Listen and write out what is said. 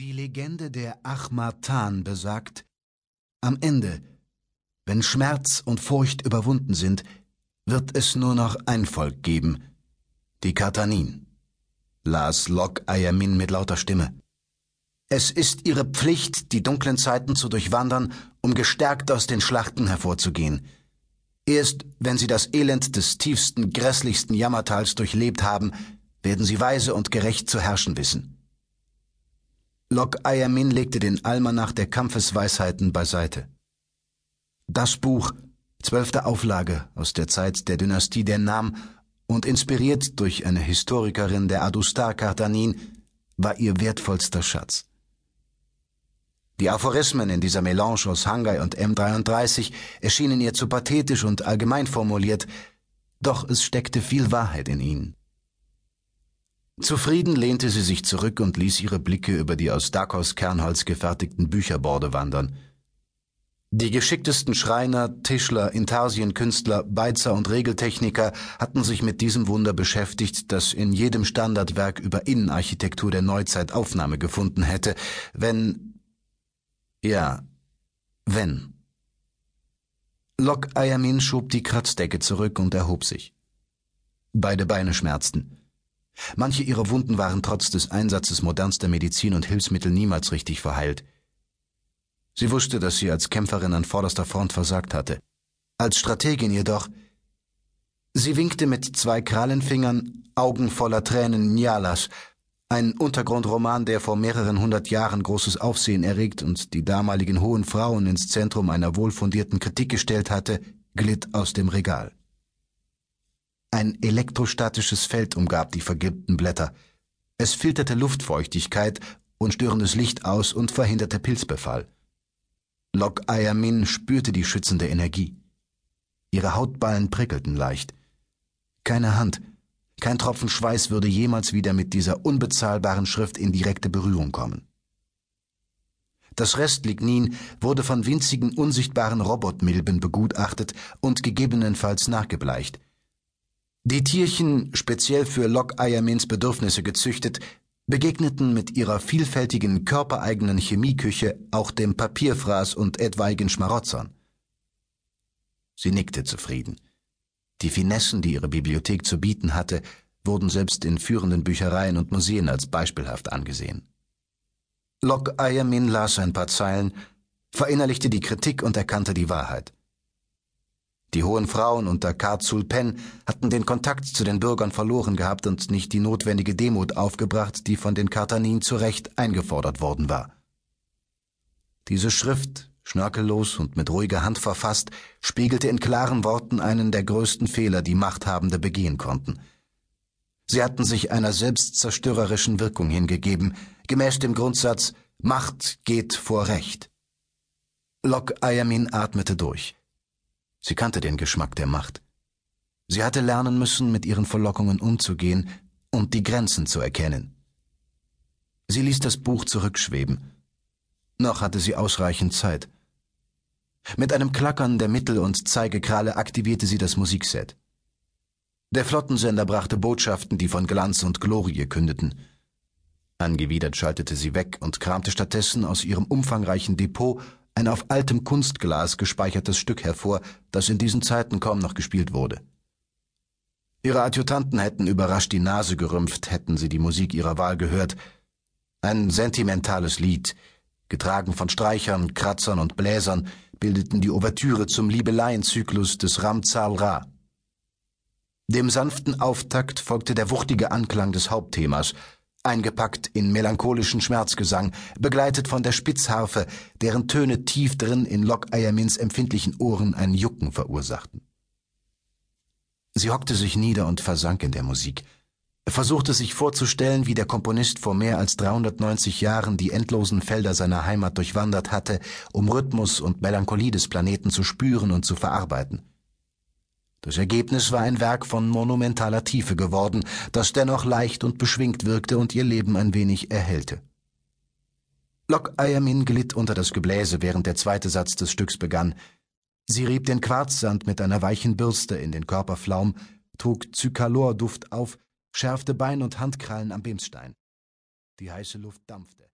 Die Legende der Achmatan besagt, am Ende, wenn Schmerz und Furcht überwunden sind, wird es nur noch ein Volk geben, die Kartanin, las Lok Ayamin mit lauter Stimme. Es ist ihre Pflicht, die dunklen Zeiten zu durchwandern, um gestärkt aus den Schlachten hervorzugehen. Erst wenn sie das Elend des tiefsten, grässlichsten Jammertals durchlebt haben, werden sie weise und gerecht zu herrschen wissen. Lok Ayamin legte den Almanach der Kampfesweisheiten beiseite. Das Buch, zwölfte Auflage aus der Zeit der Dynastie der Nam und inspiriert durch eine Historikerin der Adustar Kartanin, war ihr wertvollster Schatz. Die Aphorismen in dieser Melange aus Hangai und M33 erschienen ihr zu pathetisch und allgemein formuliert, doch es steckte viel Wahrheit in ihnen. Zufrieden lehnte sie sich zurück und ließ ihre Blicke über die aus Dakos Kernholz gefertigten Bücherborde wandern. Die geschicktesten Schreiner, Tischler, Intarsienkünstler, Beizer und Regeltechniker hatten sich mit diesem Wunder beschäftigt, das in jedem Standardwerk über Innenarchitektur der Neuzeit Aufnahme gefunden hätte, wenn ja, wenn. Lok Ayamin schob die Kratzdecke zurück und erhob sich. Beide Beine schmerzten. Manche ihrer Wunden waren trotz des Einsatzes modernster Medizin und Hilfsmittel niemals richtig verheilt. Sie wusste, dass sie als Kämpferin an vorderster Front versagt hatte. Als Strategin jedoch Sie winkte mit zwei Krallenfingern, Augen voller Tränen Nyalas, ein Untergrundroman, der vor mehreren hundert Jahren großes Aufsehen erregt und die damaligen hohen Frauen ins Zentrum einer wohlfundierten Kritik gestellt hatte, glitt aus dem Regal. Ein elektrostatisches Feld umgab die vergilbten Blätter. Es filterte Luftfeuchtigkeit und störendes Licht aus und verhinderte Pilzbefall. Lok Ayamin spürte die schützende Energie. Ihre Hautballen prickelten leicht. Keine Hand, kein Tropfen Schweiß würde jemals wieder mit dieser unbezahlbaren Schrift in direkte Berührung kommen. Das Restlignin wurde von winzigen unsichtbaren Robotmilben begutachtet und gegebenenfalls nachgebleicht. Die Tierchen, speziell für Ayamins Bedürfnisse gezüchtet, begegneten mit ihrer vielfältigen körpereigenen Chemieküche auch dem Papierfraß und etwaigen Schmarotzern. Sie nickte zufrieden. Die Finessen, die ihre Bibliothek zu bieten hatte, wurden selbst in führenden Büchereien und Museen als beispielhaft angesehen. Lok Ayamin las ein paar Zeilen, verinnerlichte die Kritik und erkannte die Wahrheit. Die hohen Frauen unter Karzul Pen hatten den Kontakt zu den Bürgern verloren gehabt und nicht die notwendige Demut aufgebracht, die von den Kartanin zu Recht eingefordert worden war. Diese Schrift, schnörkellos und mit ruhiger Hand verfasst, spiegelte in klaren Worten einen der größten Fehler, die Machthabende begehen konnten. Sie hatten sich einer selbstzerstörerischen Wirkung hingegeben, gemäß dem Grundsatz Macht geht vor Recht. Lok Ayamin atmete durch. Sie kannte den Geschmack der Macht. Sie hatte lernen müssen, mit ihren Verlockungen umzugehen und die Grenzen zu erkennen. Sie ließ das Buch zurückschweben. Noch hatte sie ausreichend Zeit. Mit einem Klackern der Mittel- und Zeigekralle aktivierte sie das Musikset. Der Flottensender brachte Botschaften, die von Glanz und Glorie kündeten. Angewidert schaltete sie weg und kramte stattdessen aus ihrem umfangreichen Depot ein auf altem Kunstglas gespeichertes Stück hervor, das in diesen Zeiten kaum noch gespielt wurde. Ihre Adjutanten hätten überrascht die Nase gerümpft, hätten sie die Musik ihrer Wahl gehört. Ein sentimentales Lied, getragen von Streichern, Kratzern und Bläsern, bildeten die Ouvertüre zum Liebeleienzyklus des Ramzal Ra. Dem sanften Auftakt folgte der wuchtige Anklang des Hauptthemas, eingepackt in melancholischen Schmerzgesang, begleitet von der Spitzharfe, deren Töne tief drin in Lok Ayamins empfindlichen Ohren ein Jucken verursachten. Sie hockte sich nieder und versank in der Musik, versuchte sich vorzustellen, wie der Komponist vor mehr als 390 Jahren die endlosen Felder seiner Heimat durchwandert hatte, um Rhythmus und Melancholie des Planeten zu spüren und zu verarbeiten. Das Ergebnis war ein Werk von monumentaler Tiefe geworden, das dennoch leicht und beschwingt wirkte und ihr Leben ein wenig erhellte. Lok Ayamin glitt unter das Gebläse, während der zweite Satz des Stücks begann. Sie rieb den Quarzsand mit einer weichen Bürste in den Körperflaum, trug Zykalorduft auf, schärfte Bein und Handkrallen am Bimsstein. Die heiße Luft dampfte.